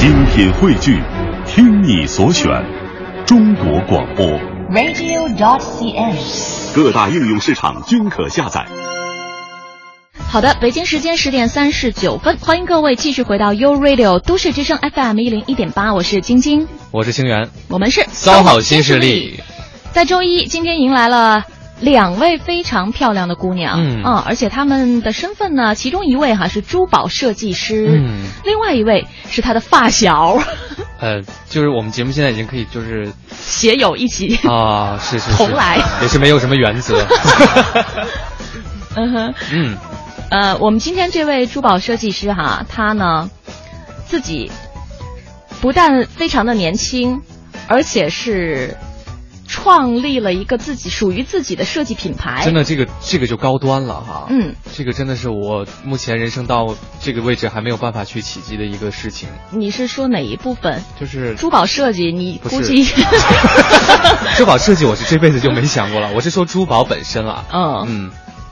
精品汇聚，听你所选，中国广播。radio.cn。各大应用市场均可下载。好的，北京时间十点三十九分，欢迎各位继续回到 U Radio 都市之声 FM 一零一点八，我是晶晶，我是清源，我们是骚好新势力。在周一，今天迎来了两位非常漂亮的姑娘，嗯。啊，而且她们的身份呢，其中一位哈是珠宝设计师，嗯。另外一位是她的发小，呃，就是我们节目现在已经可以就是携友一起啊，是是是，同来。也是没有什么原则。嗯哼，嗯，呃，我们今天这位珠宝设计师哈，他呢自己不但非常的年轻，而且是创立了一个自己属于自己的设计品牌。真的这个这个就高端了哈。嗯，这个真的是我目前人生到这个位置还没有办法去企及的一个事情，你是说哪一部分？就是珠宝设计，你估计 珠宝设计，我是这辈子就没想过了。我是说珠宝本身啊。嗯嗯，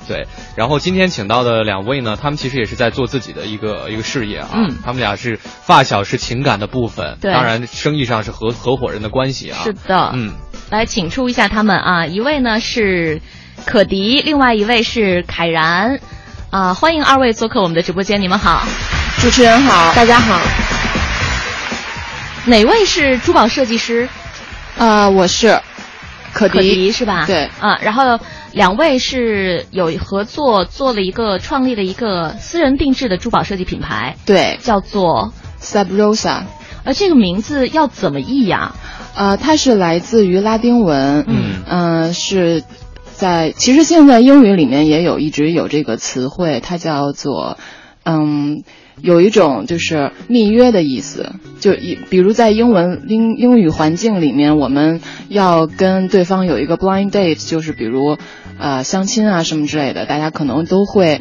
对。然后今天请到的两位呢，他们其实也是在做自己的一个一个事业啊。嗯他们俩是发小，是情感的部分，对当然生意上是合合伙人的关系啊。是的。嗯，来，请出一下他们啊，一位呢是可迪，另外一位是凯然。啊，欢迎二位做客我们的直播间，你们好。主持人好，大家好。哪位是珠宝设计师？啊、我是可可，迪是吧？对啊，然后两位是有合作做了一个创立了一个私人定制的珠宝设计品牌，对叫做 Sabrosa 呃这个名字要怎么译呀？呃，它是来自于拉丁文，嗯呃是在其实现在英语里面也有一直有这个词汇，它叫做嗯。有一种就是密约的意思，就一比如在英文英英语环境里面，我们要跟对方有一个 blind date，就是比如呃相亲啊什么之类的，大家可能都会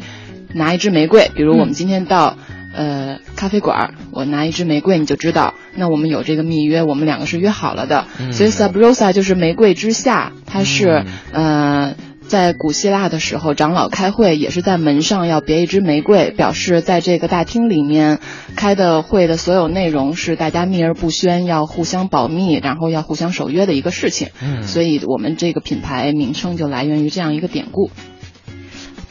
拿一支玫瑰，比如我们今天到、呃咖啡馆，我拿一支玫瑰，你就知道，那我们有这个密约，我们两个是约好了的。嗯所以 sub rosa 就是玫瑰之下，它是、嗯呃。在古希腊的时候，长老开会也是在门上要别一支玫瑰，表示在这个大厅里面开的会的所有内容是大家秘而不宣，要互相保密，然后要互相守约的一个事情。嗯所以我们这个品牌名称就来源于这样一个典故。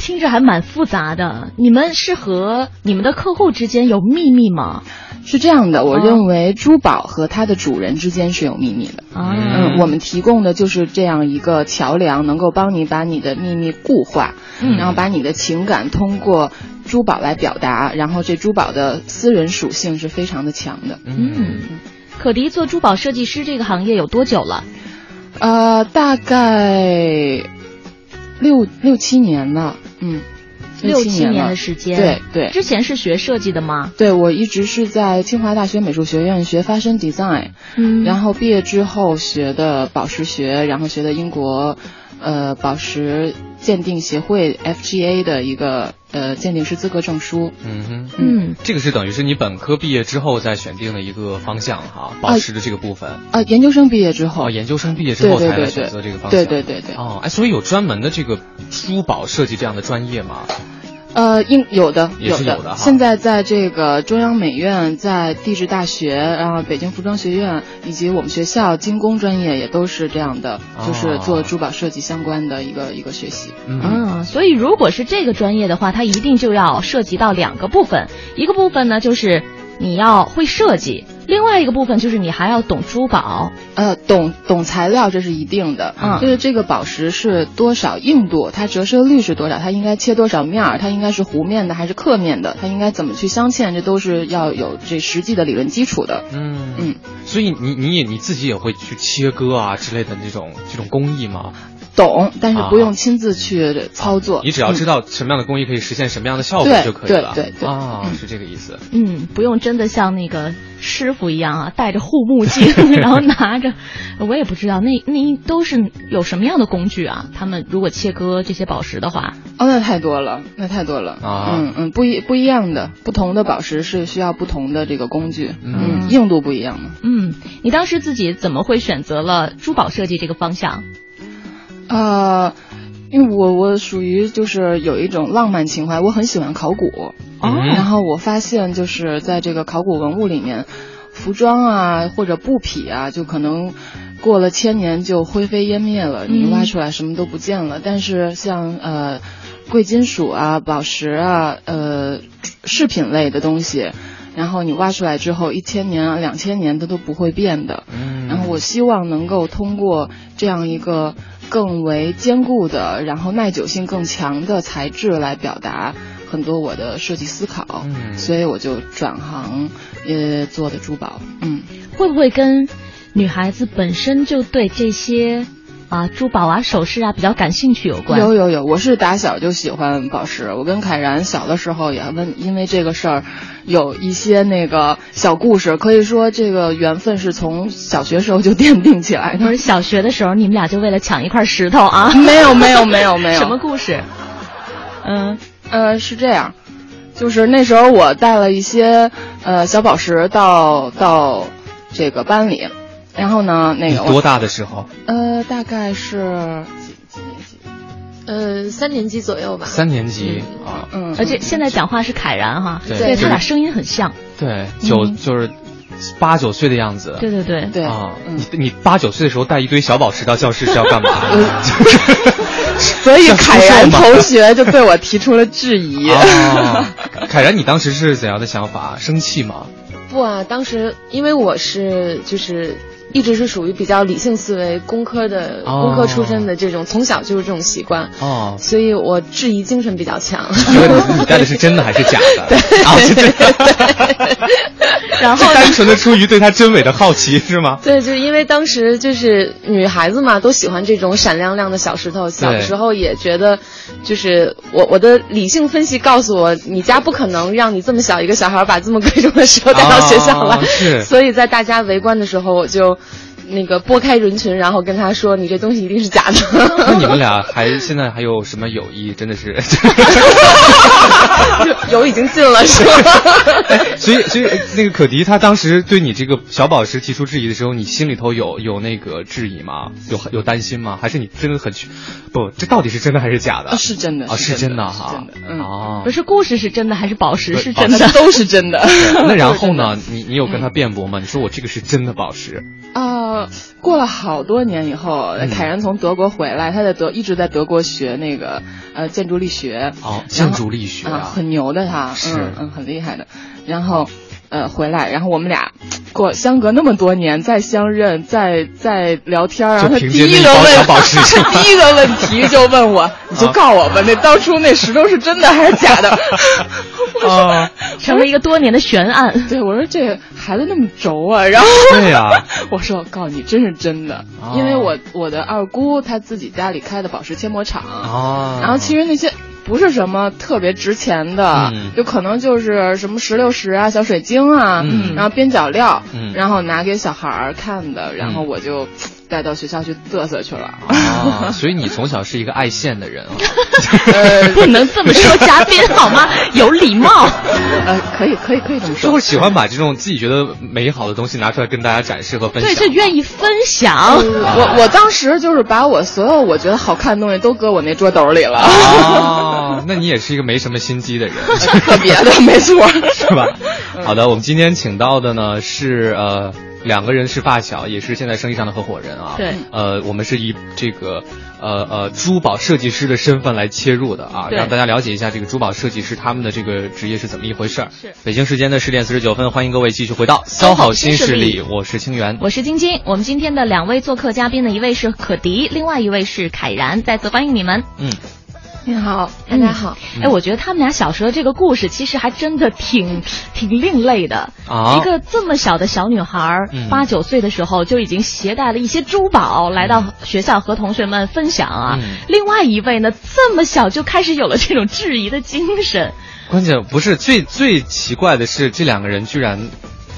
听着还蛮复杂的。你们是和你们的客户之间有秘密吗？是这样的，我哦认为珠宝和它的主人之间是有秘密的。啊，嗯，我们提供的就是这样一个桥梁，能够帮你把你的秘密固化，嗯然后把你的情感通过珠宝来表达，然后这珠宝的私人属性是非常的强的。嗯，可迪做珠宝设计师这个行业有多久了？呃，大概六六七年了，嗯，六七年的时间。对对之前是学设计的吗？对，我一直是在清华大学美术学院学 fashion design，嗯然后毕业之后学的宝石学，然后学的英国呃宝石鉴定协会 FGA 的一个呃鉴定师资格证书。嗯哼，嗯，这个是等于是你本科毕业之后再选定的一个方向哈，宝石的这个部分。呃，研究生毕业之后，哦，研究生毕业之后才来选择这个方向。对对对对，哦，哎，所以有专门的这个珠宝设计这样的专业吗？呃，应有的有的。现在在这个中央美院、在地质大学，然后北京服装学院以及我们学校精工专业也都是这样的，就是做珠宝设计相关的一个一个学习。嗯。嗯，所以如果是这个专业的话，它一定就要涉及到两个部分，一个部分呢就是你要会设计，另外一个部分就是你还要懂珠宝。呃，懂懂材料这是一定的，嗯就是这个宝石是多少硬度，它折射率是多少，它应该切多少面儿，它应该是弧面的还是刻面的，它应该怎么去镶嵌，这都是要有这实际的理论基础的。嗯嗯，所以你你也你自己也会去切割啊之类的这种这种工艺吗？懂，但是不啊用亲自去操作。你只要知道，什么样的工艺可以实现什么样的效果就可以了。对对对啊，嗯是这个意思。嗯，不用真的像那个师傅一样啊，戴着护目镜，然后拿着，我也不知道那那都是有什么样的工具啊？他们如果切割这些宝石的话，哦，那太多了，那太多了。啊嗯嗯，不一不一样的，不同的宝石是需要不同的这个工具，嗯嗯，硬度不一样嘛。嗯，你当时自己怎么会选择了珠宝设计这个方向？呃，因为我我属于就是有一种浪漫情怀，我很喜欢考古，哦嗯然后我发现就是在这个考古文物里面。服装啊或者布匹啊，就可能过了千年就灰飞烟灭了，你挖出来什么都不见了。但是像呃贵金属啊、宝石啊、呃饰品类的东西。然后你挖出来之后，一千年啊、两千年它都不会变的。嗯然后我希望能够通过这样一个更为坚固的，然后耐久性更强的材质来表达很多我的设计思考。嗯所以我就转行，呃，做的珠宝。嗯，会不会跟女孩子本身就对这些啊珠宝啊首饰啊比较感兴趣有关？有有有，我是打小就喜欢宝石。我跟凯然小的时候也问，因为这个事儿有一些那个小故事，可以说这个缘分是从小学时候就奠定起来的。不是小学的时候，你们俩就为了抢一块石头啊？没有没有没有没有，什么故事？嗯呃，是这样，就是那时候我带了一些呃小宝石到到这个班里，然后呢，那个多大的时候？呃大概是几几年级？呃，三年级左右吧。三年级啊，嗯，而且现在讲话是凯然哈，对他俩声音很像。对，九嗯就是八九岁的样子。对对对，对啊，嗯你你八九岁的时候带一堆小宝石到教室是要干嘛？所以凯然同学就对我提出了质疑。啊，凯然，你当时是怎样的想法？生气吗？不啊，当时因为我是就是一直是属于比较理性思维、工科的、哦工科出身的这种，从小就是这种习惯，哦，所以我质疑精神比较强。觉得你带的是真的还是假的？啊，是真的。然后单纯的出于对他真伪的好奇是吗？对，就因为当时就是女孩子嘛，都喜欢这种闪亮亮的小石头。小时候也觉得，就是我我的理性分析告诉我，你家不可能让你这么小一个小孩把这么贵重的石头带到学校来。啊是所以在大家围观的时候，我就那个拨开人群，然后跟他说：“你这东西一定是假的。”那你们俩还现在还有什么友谊？真的是，油已经进了，是吧？所以所以那个可迪他当时对你这个小宝石提出质疑的时候，你心里头有有那个质疑吗？有有担心吗？还是你真的很去不？这到底是真的还是假的？啊是真的啊，是真的哈，真的嗯哦不。是故事是真的还是宝石是真的？都是真的。那然后呢？你你有跟他辩驳吗？你说我这个是真的宝石啊、过了好多年以后，嗯凯然从德国回来，他在德一直在德国学那个呃建筑力学。哦，建筑力学啊，很牛的他，是嗯嗯，很厉害的。然后，呃，回来，然后我们俩 过相隔那么多年再相认，再再聊天，然后他就凭第借那一个问小宝石他 第一个问题就问我，你就告我吧，那当初那石头是真的还是假的？啊，成了一个多年的悬案。对，我说这孩子那么轴啊，然后对呀。我说我告诉你，真是真的，哦。因为我我的二姑她自己家里开的宝石切磨厂，啊，然后其实那些不是什么特别值钱的，嗯。就可能就是什么石榴石啊、小水晶啊，嗯。然后边角料，嗯。然后拿给小孩儿看的，然后嗯。我就带到学校去嘚瑟去了。啊，所以你从小是一个爱现的人啊。呃 不能这么说嘉宾好吗？有礼貌。呃，可以可以可以这么说就是。喜欢把这种自己觉得美好的东西拿出来跟大家展示和分享。对，就愿意分享。我我当时就是把我所有我觉得好看的东西都搁我那桌兜里了，啊，那你也是一个没什么心机的人，特别的，没错。是吧？好的，我们今天请到的呢是呃两个人是发小，也是现在生意上的合伙人啊。对呃，我们是以这个呃呃珠宝设计师的身份来切入的啊，让大家了解一下这个珠宝设计师他们的这个职业是怎么一回事儿。是北京时间的十点四十九分，欢迎各位继续回到骚骚好好新势力，我是清源。我是晶晶，我们今天的两位做客嘉宾呢，一位是可迪，另外一位是凯然，再次欢迎你们。嗯，你好，大家好。哎，我觉得他们俩小时候这个故事其实还真的挺挺另类的。啊一个这么小的小女孩八九岁的时候就已经携带了一些珠宝来到学校和同学们分享啊。嗯另外一位呢，这么小就开始有了这种质疑的精神。关键不是最最奇怪的是，这两个人居然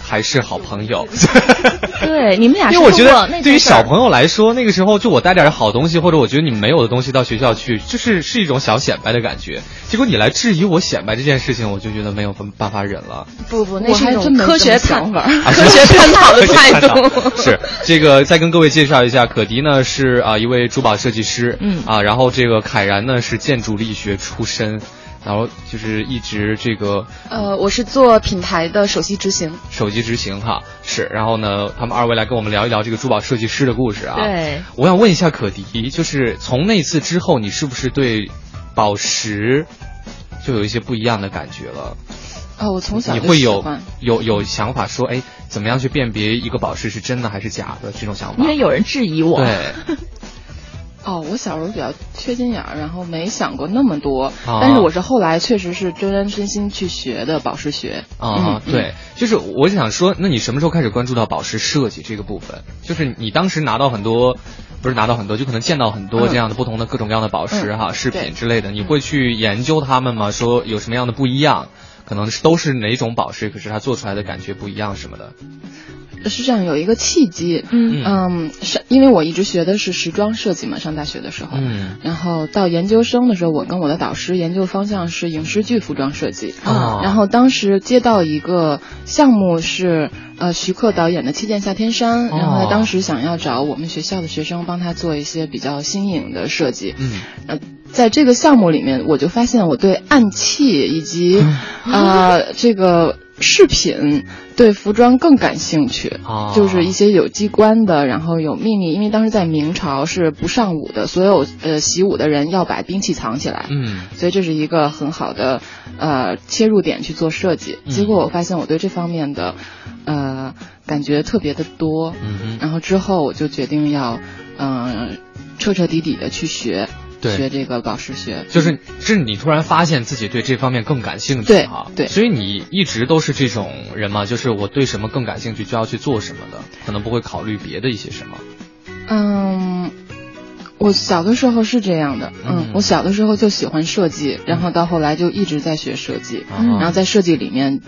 还是好朋友。对，你们俩是因为我觉得对于小朋友来说，那个时候就我带点好东西，或者我觉得你们没有的东西到学校去，就是是一种小显摆的感觉。结果你来质疑我显摆这件事情，我就觉得没有办法忍了。不不，那是一种科学探法。啊科学探讨的 态度。是这个，再跟各位介绍一下，可迪呢是啊、一位珠宝设计师，嗯啊，然后这个凯然呢是建筑力学出身。然后就是一直这个呃，我是做品牌的首席执行，首席执行哈是，然后呢，他们二位来跟我们聊一聊这个珠宝设计师的故事啊。对，我想问一下可迪，就是从那次之后，你是不是对宝石就有一些不一样的感觉了？哦，我从小你会有有有想法说，哎，怎么样去辨别一个宝石是真的还是假的这种想法？因为有人质疑我。对。哦，我小时候比较缺心眼儿，然后没想过那么多。但是我是后来确实是真真心去学的宝石学。啊，对，就是我想说，那你什么时候开始关注到宝石设计这个部分？就是你当时拿到很多，不是拿到很多，就可能见到很多这样的不同的各种各样的宝石哈饰品之类的，你会去研究它们吗？说有什么样的不一样？可能是都是哪种宝石，可是它做出来的感觉不一样什么的。是这样，有一个契机，嗯。嗯，是因为我一直学的是时装设计嘛，上大学的时候，嗯，然后到研究生的时候，我跟我的导师研究方向是影视剧服装设计，啊，然后当时接到一个项目是呃徐克导演的《七剑下天山》，然后他当时想要找我们学校的学生帮他做一些比较新颖的设计，嗯，呃，在这个项目里面，我就发现我对暗器以及啊这个。饰品对服装更感兴趣，就是一些有机关的，然后有秘密。因为当时在明朝是不上武的，所有呃习武的人要把兵器藏起来，嗯，所以这是一个很好的呃切入点去做设计。结果我发现我对这方面的呃感觉特别的多，嗯然后之后我就决定要嗯彻彻底底的去学。学这个宝石学，就是是你突然发现自己对这方面更感兴趣，对哈，对，所以你一直都是这种人嘛？就是我对什么更感兴趣，就要去做什么的，可能不会考虑别的一些什么。嗯，我小的时候是这样的，嗯，我小的时候就喜欢设计，然后到后来就一直在学设计，然后在设计里面。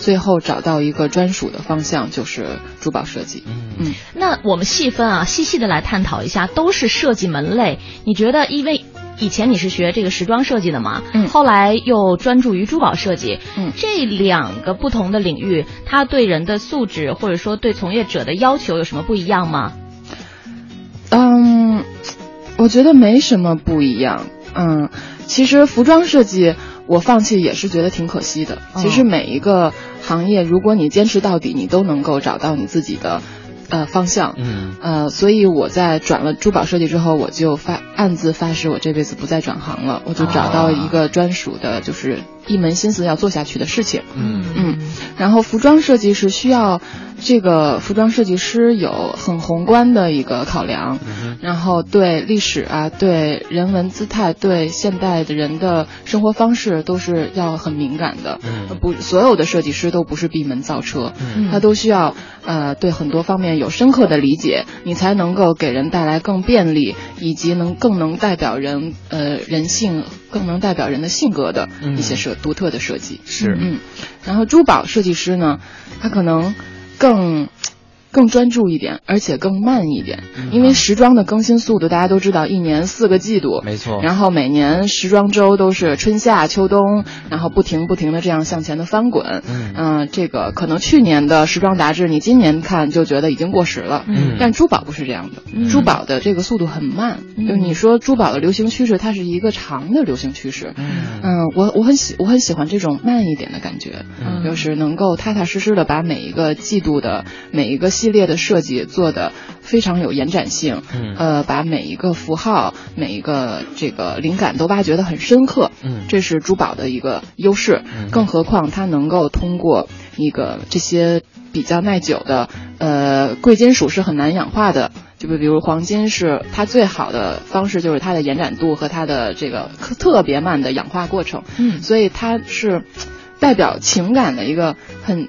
最后找到一个专属的方向，就是珠宝设计。嗯，那我们细分啊，细细的来探讨一下，都是设计门类。你觉得，因为以前你是学这个时装设计的嘛，嗯，后来又专注于珠宝设计，嗯，这两个不同的领域，它对人的素质或者说对从业者的要求有什么不一样吗？嗯，我觉得没什么不一样。嗯，其实服装设计。我放弃也是觉得挺可惜的。其实每一个行业，如果你坚持到底，你都能够找到你自己的，呃方向。嗯。呃，所以我在转了珠宝设计之后，我就发暗自发誓，我这辈子不再转行了。我就找到一个专属的，就是一门心思要做下去的事情。嗯嗯。然后服装设计是需要。这个服装设计师有很宏观的一个考量，然后对历史啊、对人文姿态、对现代的人的生活方式都是要很敏感的。不，所有的设计师都不是闭门造车，他都需要呃对很多方面有深刻的理解，你才能够给人带来更便利，以及能更能代表人呃人性、更能代表人的性格的一些设独特的设计。是，嗯，然后珠宝设计师呢，他可能。更。更专注一点，而且更慢一点，因为时装的更新速度大家都知道，一年四个季度，没错。然后每年时装周都是春夏秋冬，然后不停不停的这样向前的翻滚。嗯，这个可能去年的时装杂志，你今年看就觉得已经过时了。嗯，但珠宝不是这样的，珠宝的这个速度很慢。就你说珠宝的流行趋势，它是一个长的流行趋势。嗯，我我很喜我很喜欢这种慢一点的感觉，就是能够踏踏实实的把每一个季度的每一个。系列的设计做的非常有延展性，嗯，呃，把每一个符号、每一个这个灵感都挖掘得很深刻，嗯，这是珠宝的一个优势，更何况它能够通过一个这些比较耐久的，呃，贵金属是很难氧化的，就比比如黄金是它最好的方式就是它的延展度和它的这个特别慢的氧化过程，嗯，所以它是代表情感的一个很。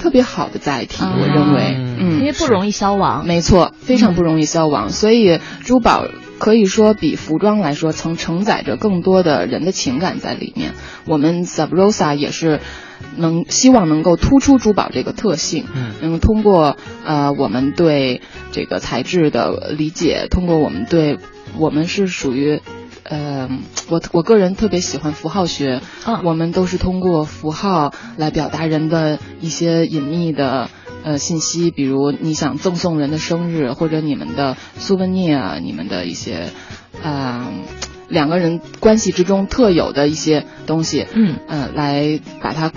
特别好的载体，我认为，嗯，因为不容易消亡，没错，非常不容易消亡，所以珠宝可以说比服装来说，曾承载着更多的人的情感在里面。我们 Sabrosa 也是能希望能够突出珠宝这个特性，嗯，能通过呃我们对这个材质的理解，通过我们对我们是属于。呃，我我个人特别喜欢符号学，嗯，我们都是通过符号来表达人的一些隐秘的呃信息，比如你想赠送人的生日，或者你们的苏文尼啊，你们的一些，呃，两个人关系之中特有的一些东西，嗯。呃，来把它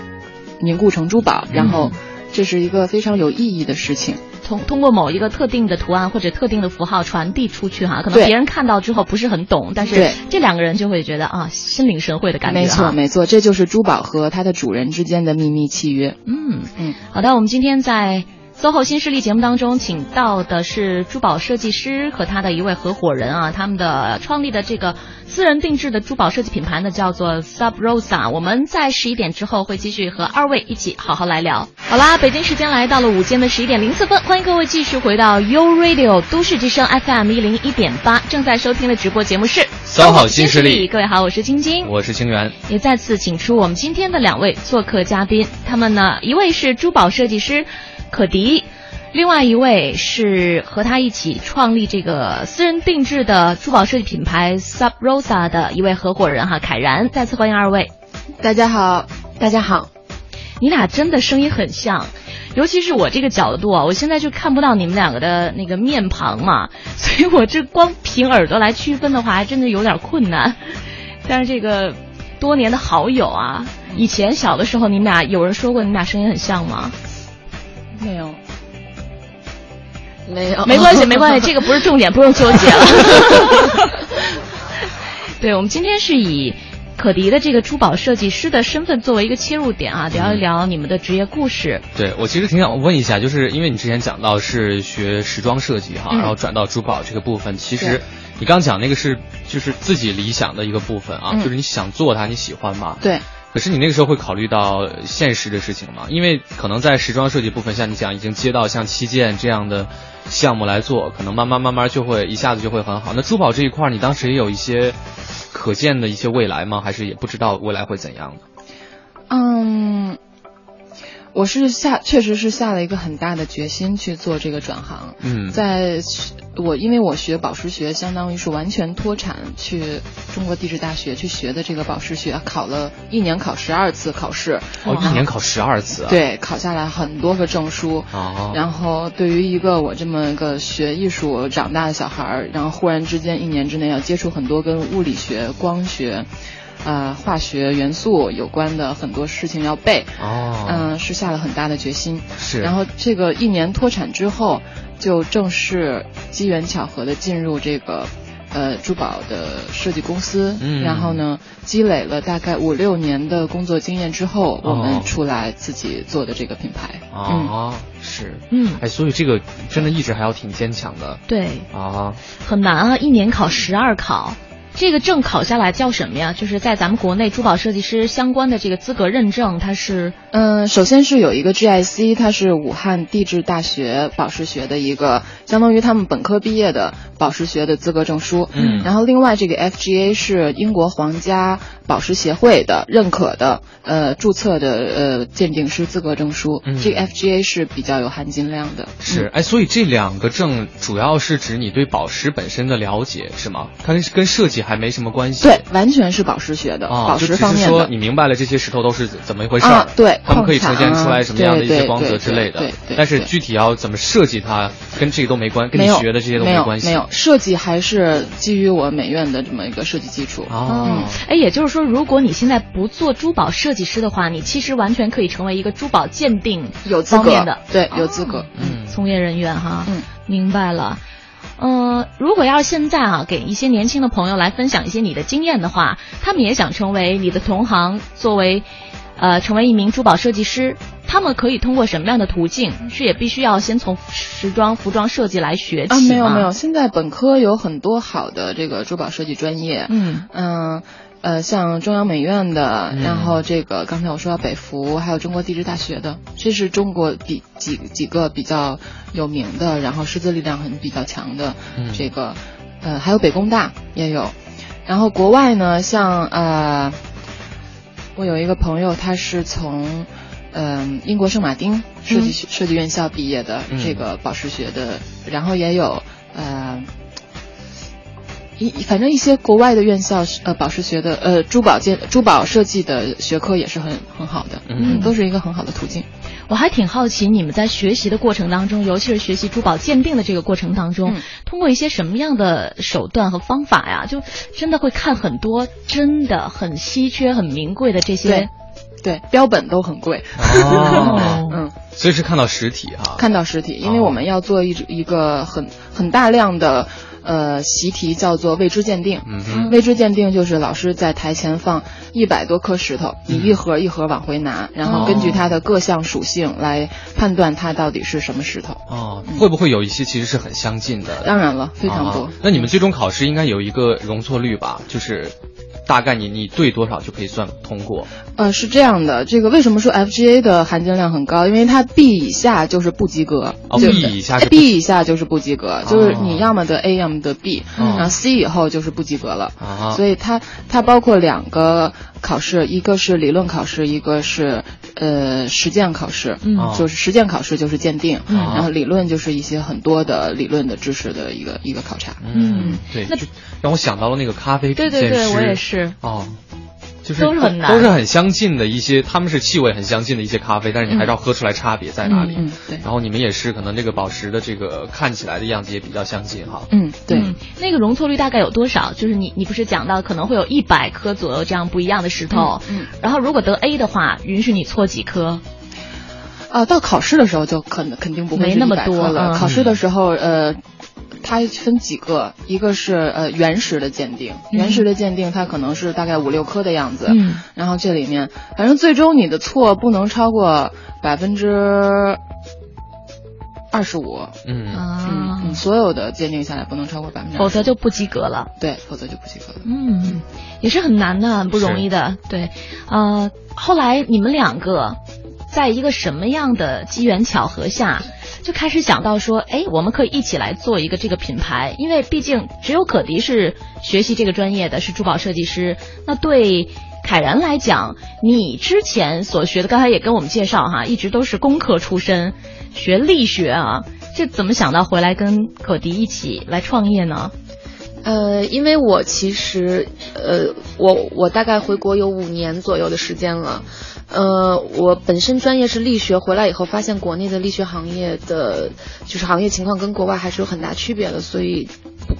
凝固成珠宝，然后这是一个非常有意义的事情。通通过某一个特定的图案或者特定的符号传递出去哈，可能别人看到之后不是很懂，但是这两个人就会觉得啊，心领神会的感觉没错，没错，这就是珠宝和它的主人之间的秘密契约。嗯嗯，好的，我们今天在。SOHO 新势力节目当中，请到的是珠宝设计师和他的一位合伙人啊，他们的创立的这个私人定制的珠宝设计品牌呢，叫做 Sub Rosa。我们在十一点之后会继续和二位一起好好来聊。好啦，北京时间来到了午间的十一点零四分，欢迎各位继续回到 U Radio 都市之声 FM 一零一点八，正在收听的直播节目是 SOHO 新势力各位好，我是晶晶，我是清源。也再次请出我们今天的两位做客嘉宾，他们呢，一位是珠宝设计师可迪，另外一位是和他一起创立这个私人定制的珠宝设计品牌 Sub Rosa 的一位合伙人哈凯然，再次欢迎二位。大家好，大家好，你俩真的声音很像，尤其是我这个角度啊，我现在就看不到你们两个的那个面庞嘛，所以我这光凭耳朵来区分的话，还真的有点困难。但是这个多年的好友啊，以前小的时候你们俩有人说过你们俩声音很像吗？没有，没有，没关系，没关系，这个不是重点，不用纠结了。对，我们今天是以可迪的这个珠宝设计师的身份作为一个切入点啊，聊一聊你们的职业故事。对我其实挺想问一下，就是因为你之前讲到是学时装设计哈，嗯。然后转到珠宝这个部分，其实你刚讲那个是就是自己理想的一个部分啊，嗯。就是你想做它，你喜欢嘛？对，可是你那个时候会考虑到现实的事情吗？因为可能在时装设计部分，像你讲已经接到像七件这样的项目来做，可能慢慢慢慢就会一下子就会很好。那珠宝这一块，你当时也有一些可见的一些未来吗？还是也不知道未来会怎样的？嗯，我是下确实是下了一个很大的决心去做这个转行。嗯，在我因为我学宝石学，相当于是完全脱产去中国地质大学去学的这个宝石学，考了一年考十二次考试，哦，一年考十二次啊？，对，考下来很多个证书。哦，然后对于一个我这么一个学艺术长大的小孩儿，然后忽然之间一年之内要接触很多跟物理学、光学。呃，化学元素有关的很多事情要背，哦，嗯、是下了很大的决心。是，然后这个一年脱产之后，就正式机缘巧合的进入这个呃珠宝的设计公司。嗯然后呢，积累了大概五六年的工作经验之后，我哦们出来自己做的这个品牌。嗯，哦，是，嗯，哎，所以这个真的意志还要挺坚强的对，啊。很难啊，一年考十二考。这个证考下来叫什么呀？就是在咱们国内珠宝设计师相关的这个资格认证，它是嗯，首先是有一个 GIC，它是武汉地质大学宝石学的一个，相当于他们本科毕业的宝石学的资格证书。嗯然后另外这个 FGA 是英国皇家宝石协会的认可的，呃，注册的呃鉴定师资格证书。嗯这个 FGA 是比较有含金量的。是，哎，所以这两个证主要是指你对宝石本身的了解，是吗？它跟跟设计还没什么关系。对，完全是宝石学的，啊，宝石方面的。是说你明白了这些石头都是怎么一回事儿、啊对它们可以呈现出来什么样的一些光泽之类的。对对对但是具体要怎么设计它，跟这个都没关，跟你学的这些都没关系。没有设计还是基于我美院的这么一个设计基础。哦，嗯哎，也就是说，如果你现在不做珠宝设计师的话，你其实完全可以成为一个珠宝鉴定有资格方面的对，有资格。嗯，从业人员哈。嗯，明白了。嗯、如果要是现在啊，给一些年轻的朋友来分享一些你的经验的话，他们也想成为你的同行，作为呃成为一名珠宝设计师，他们可以通过什么样的途径？是也必须要先从时装、服装设计来学起啊，没有没有，，现在本科有很多好的这个珠宝设计专业，嗯。嗯呃，像中央美院的，嗯。然后这个刚才我说到北服，还有中国地质大学的，这是中国比几几个比较有名的，然后师资力量很比较强的，嗯。这个呃还有北工大也有，然后国外呢，像呃，我有一个朋友，他是从。嗯，英国圣马丁设计、设计院校毕业的，嗯这个宝石学的，然后也有呃一反正一些国外的院校，呃，宝石学的，呃，珠宝建珠宝设计的学科也是很很好的，嗯都是一个很好的途径。我还挺好奇，你们在学习的过程当中，尤其是学习珠宝鉴定的这个过程当中，嗯通过一些什么样的手段和方法呀？就真的会看很多真的很稀缺、很名贵的这些对。标本都很贵。哦，嗯，所以是看到实体哈。看到实体，因为我们要做一一个很很大量的呃习题，叫做未知鉴定。嗯哼，未知鉴定就是老师在台前放一百多颗石头，你一盒一盒往回拿，然后根据它的各项属性来判断它到底是什么石头。哦，会不会有一些其实是很相近的？当然了，非常多啊。那你们最终考试应该有一个容错率吧？就是大概你你对多少就可以算通过？呃，是这样的，这个为什么说 FGA 的含金量很高？因为它 B 以下就是不及格，B 以下 B 以下就是不及格，就是哦你要么得 A，要么得 B，、哦然后 C 以后就是不及格了。啊，所以它它包括两个考试，一个是理论考试，一个是呃实践考试。嗯哦就是实践考试就是鉴定，嗯然后理论就是一些很多的理论的知识的一个一个考察。嗯，对，那就让我想到了那个咖啡对品鉴师。对对，我也是。哦。就是都是很难都是很相近的一些，他们是气味很相近的一些咖啡，但是你还是要喝出来差别在哪里。嗯，对，然后你们也是可能这个宝石的这个看起来的样子也比较相近哈。嗯，对。嗯，那个容错率大概有多少？就是你你不是讲到可能会有一百颗左右这样不一样的石头，嗯嗯然后如果得 A 的话，允许你错几颗？啊，到考试的时候就可能肯定不会没那么多了。嗯考试的时候，呃，它分几个，一个是呃原石的鉴定，原石的鉴定它可能是大概五六颗的样子，嗯然后这里面反正最终你的错不能超过百分之二十五，嗯嗯，所有的鉴定下来不能超过百分之，否则就不及格了。对，否则就不及格了。嗯，也是很难的，很不容易的。对，呃，后来你们两个在一个什么样的机缘巧合下，就开始想到说，哎，我们可以一起来做一个这个品牌，因为毕竟只有可迪是学习这个专业的，是珠宝设计师。那对凯然来讲，你之前所学的，刚才也跟我们介绍哈，一直都是工科出身，学力学啊，这怎么想到回来跟可迪一起来创业呢？呃，因为我其实，呃，我我大概回国有五年左右的时间了。呃，我本身专业是力学，回来以后发现国内的力学行业的就是行业情况跟国外还是有很大区别的，所以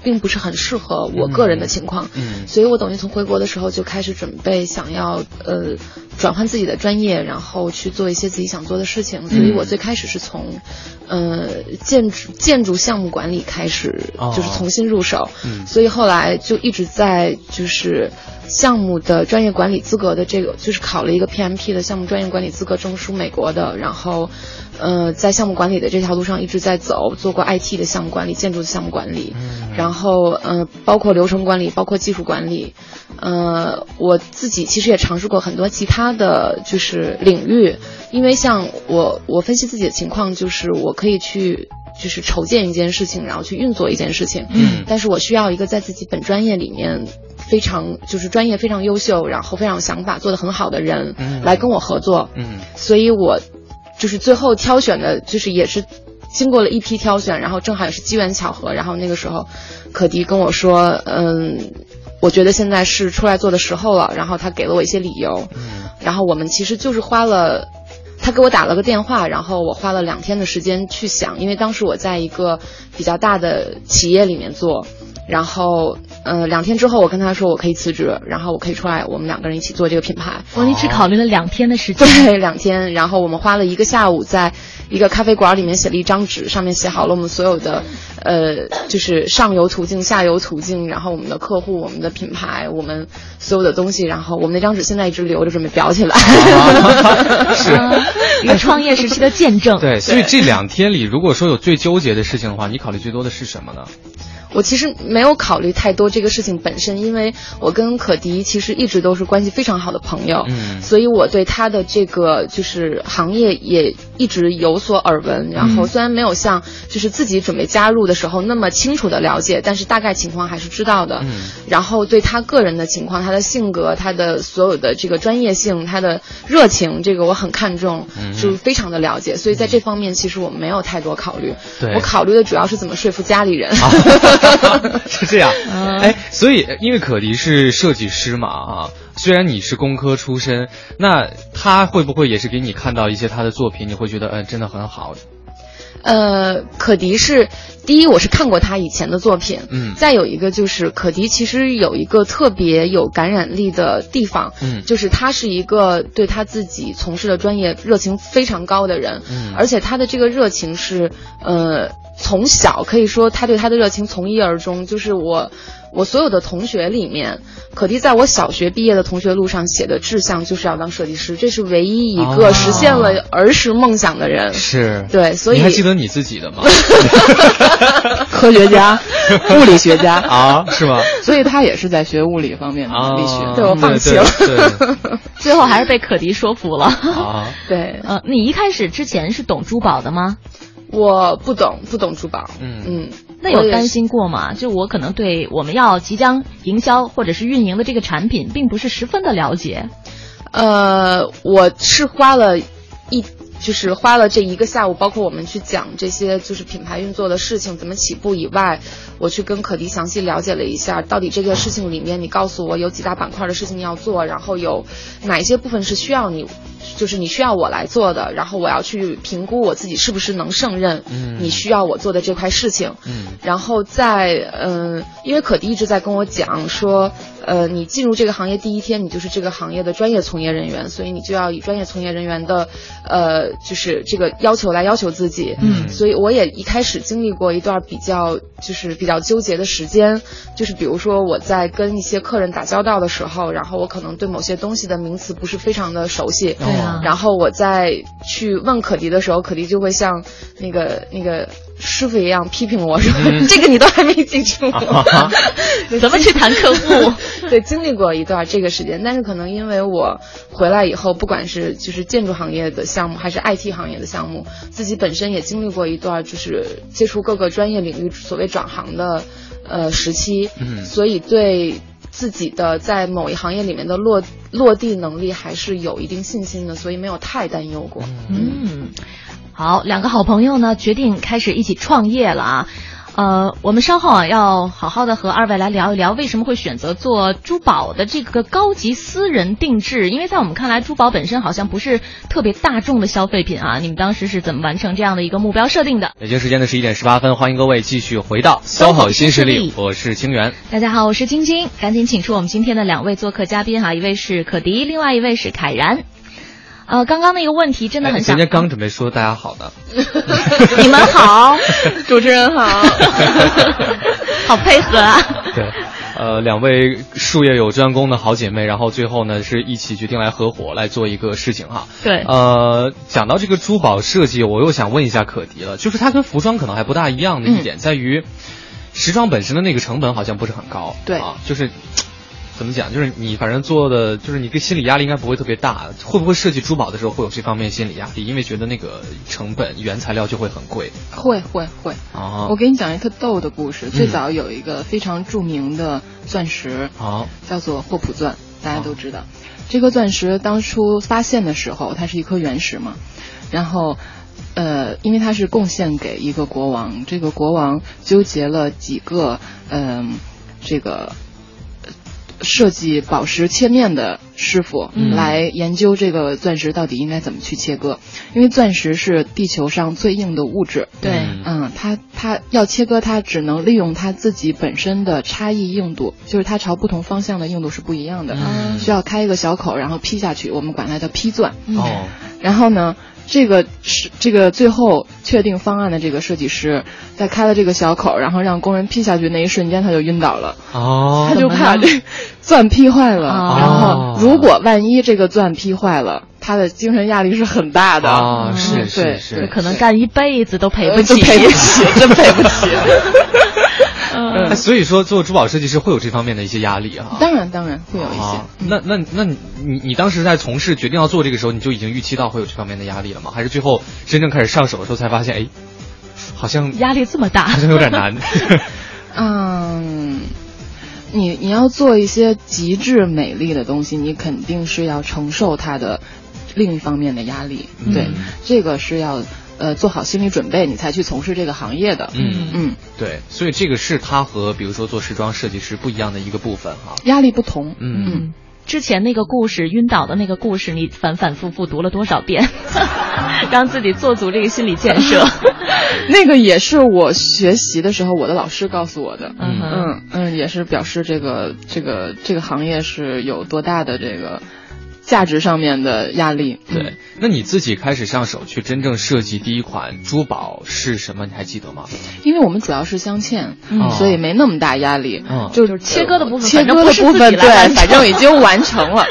并不是很适合我个人的情况。嗯所以我等于从回国的时候就开始准备想要呃转换自己的专业，然后去做一些自己想做的事情。所以我最开始是从呃建筑建筑项目管理开始，哦就是重新入手。嗯所以后来就一直在就是项目的专业管理资格的这个，就是考了一个 PMP 的项目专业管理资格证书，美国的，然后呃在项目管理的这条路上一直在走，做过 IT 的项目管理、建筑的项目管理，然后呃包括流程管理、包括技术管理，呃我自己其实也尝试过很多其他的就是领域，因为像我我分析自己的情况，就是我可以去。就是筹建一件事情，然后去运作一件事情。嗯但是我需要一个在自己本专业里面非常就是专业非常优秀，然后非常有想法，做得很好的人嗯来跟我合作。嗯所以我就是最后挑选的，就是也是经过了一批挑选，然后正好也是机缘巧合，然后那个时候可迪跟我说，嗯，我觉得现在是出来做的时候了，然后他给了我一些理由，嗯然后我们其实就是花了。他给我打了个电话，然后我花了两天的时间去想，因为当时我在一个比较大的企业里面做，然后呃两天之后我跟他说我可以辞职，然后我可以出来，我们两个人一起做这个品牌。我你只考虑了两天的时间。对，两天，然后我们花了一个下午，在一个咖啡馆里面写了一张纸，上面写好了我们所有的，呃，就是上游途径、下游途径，然后我们的客户、我们的品牌、我们所有的东西，然后我们那张纸现在一直留着，准备裱起来。是。啊一个创业时期的见证。对，所以这两天里，如果说有最纠结的事情的话，你考虑最多的是什么呢？我其实没有考虑太多这个事情本身，因为我跟可迪其实一直都是关系非常好的朋友，嗯所以我对他的这个就是行业也一直有所耳闻。然后虽然没有像就是自己准备加入的时候那么清楚的了解，但是大概情况还是知道的。嗯然后对他个人的情况、他的性格、他的所有的这个专业性、他的热情，这个我很看重，嗯就是非常的了解。所以在这方面，其实我没有太多考虑。对我考虑的主要是怎么说服家里人。是这样，哎，所以因为可迪是设计师嘛，啊，虽然你是工科出身，那他会不会也是给你看到一些他的作品，你会觉得，嗯，真的很好？呃，可迪是第一，我是看过他以前的作品，嗯，再有一个就是可迪其实有一个特别有感染力的地方，嗯，就是他是一个对他自己从事的专业热情非常高的人，嗯，而且他的这个热情是，呃，从小可以说他对他的热情从一而终，就是我。我所有的同学里面，可迪在我小学毕业的同学录上写的志向就是要当设计师，这是唯一一个实现了儿时梦想的人。是，对，所以你还记得你自己的吗？科学家，物理学家啊，是吗？所以他也是在学物理方面的力学。对我放弃了，最后还是被可迪说服了。啊，对，呃，你一开始之前是懂珠宝的吗？我不懂，不懂珠宝。嗯嗯。那有担心过吗？就我可能对我们要即将营销或者是运营的这个产品，并不是十分的了解。呃，我是花了一，就是花了这一个下午，包括我们去讲这些就是品牌运作的事情怎么起步以外，我去跟可迪详细了解了一下，到底这个事情里面，你告诉我有几大板块的事情要做，然后有哪一些部分是需要你。就是你需要我来做的，然后我要去评估我自己是不是能胜任你需要我做的这块事情。嗯，然后在嗯，因为可迪一直在跟我讲说，呃，你进入这个行业第一天，你就是这个行业的专业从业人员，所以你就要以专业从业人员的呃，就是这个要求来要求自己。嗯，所以我也一开始经历过一段比较就是比较纠结的时间，就是比如说我在跟一些客人打交道的时候，然后我可能对某些东西的名词不是非常的熟悉。对啊，然后我在去问可迪的时候，可迪就会像那个那个师傅一样批评我说：“ 这个你都还没记住，怎么去谈客户？”对，经历过一段这个时间，但是可能因为我回来以后，不管是就是建筑行业的项目，还是 IT 行业的项目，自己本身也经历过一段就是接触各个专业领域所谓转行的呃时期，嗯，所以对。自己的在某一行业里面的落落地能力还是有一定信心的，所以没有太担忧过。嗯，好，两个好朋友呢决定开始一起创业了啊。呃，我们稍后啊要好好的和二位来聊一聊，为什么会选择做珠宝的这个高级私人定制？因为在我们看来，珠宝本身好像不是特别大众的消费品啊。你们当时是怎么完成这样的一个目标设定的？北京时间的十一点十八分，欢迎各位继续回到 SOHO 新势力，我是清源。大家好，我是晶晶，赶紧请出我们今天的两位做客嘉宾哈，一位是可迪，另外一位是凯然。呃，刚刚那个问题真的很想，人家刚准备说大家好呢，你们好，主持人好，好配合啊。对，呃，两位术业有专攻的好姐妹，然后最后呢是一起决定来合伙来做一个事情哈。对，呃，讲到这个珠宝设计，我又想问一下可迪了，就是它跟服装可能还不大一样的一点在于，时装本身的那个成本好像不是很高，对啊，就是。怎么讲？就是你反正做的，就是你个心理压力应该不会特别大。会不会设计珠宝的时候会有这方面心理压力？因为觉得那个成本原材料就会很贵。会会会啊！我给你讲一个特逗的故事。最早有一个非常著名的钻石，啊，叫做霍普钻，大家都知道。这颗钻石当初发现的时候，它是一颗原石嘛。然后，呃，因为它是贡献给一个国王，这个国王纠结了几个，嗯，这个。设计宝石切面的师傅来研究这个钻石到底应该怎么去切割，因为钻石是地球上最硬的物质。对，嗯，它它要切割它，只能利用它自己本身的差异硬度，就是它朝不同方向的硬度是不一样的，需要开一个小口，然后劈下去，我们管它叫劈钻。哦，然后呢？这个是这个最后确定方案的这个设计师，在开了这个小口，然后让工人劈下去那一瞬间，他就晕倒了。哦，他就怕这钻劈坏了，然后如果万一这个钻劈坏了，他的精神压力是很大的。啊，是是是，可能干一辈子都赔不起，赔不起，真赔不起。嗯，所以说做珠宝设计师会有这方面的一些压力啊。当然当然会有一些。那那那你你你当时在从事决定要做这个时候，你就已经预期到会有这方面的压力了吗？还是最后真正开始上手的时候才发现，哎，好像压力这么大，好像有点难。嗯，你你要做一些极致美丽的东西，你肯定是要承受它的另一方面的压力。对，这个是要。呃，做好心理准备，你才去从事这个行业的。嗯嗯，对，所以这个是他和比如说做时装设计师不一样的一个部分哈。压力不同。嗯，之前那个故事晕倒的那个故事，你反反复复读了多少遍，让自己做足这个心理建设？那个也是我学习的时候，我的老师告诉我的。嗯嗯嗯，也是表示这个这个这个行业是有多大的这个。价值上面的压力，对。那你自己开始上手去真正设计第一款珠宝是什么？你还记得吗？因为我们主要是镶嵌，所以没那么大压力。嗯，就是切割的部分，切割的部分对，反正已经完成了。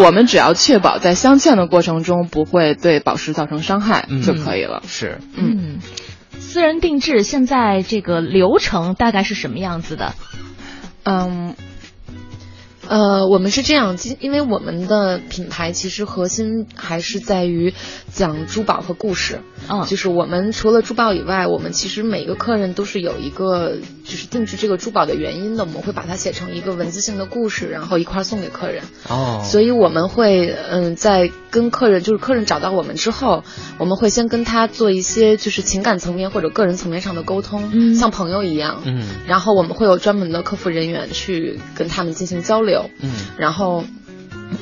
我们只要确保在镶嵌的过程中不会对宝石造成伤害就可以了。是，嗯。私人定制现在这个流程大概是什么样子的？嗯。呃，我们是这样，因为我们的品牌其实核心还是在于讲珠宝和故事。嗯，就是我们除了珠宝以外，我们其实每个客人都是有一个就是定制这个珠宝的原因的，我们会把它写成一个文字性的故事，然后一块送给客人。哦，所以我们会嗯，在跟客人就是客人找到我们之后，我们会先跟他做一些就是情感层面或者个人层面上的沟通，嗯，像朋友一样。嗯，然后我们会有专门的客服人员去跟他们进行交流。嗯，然后，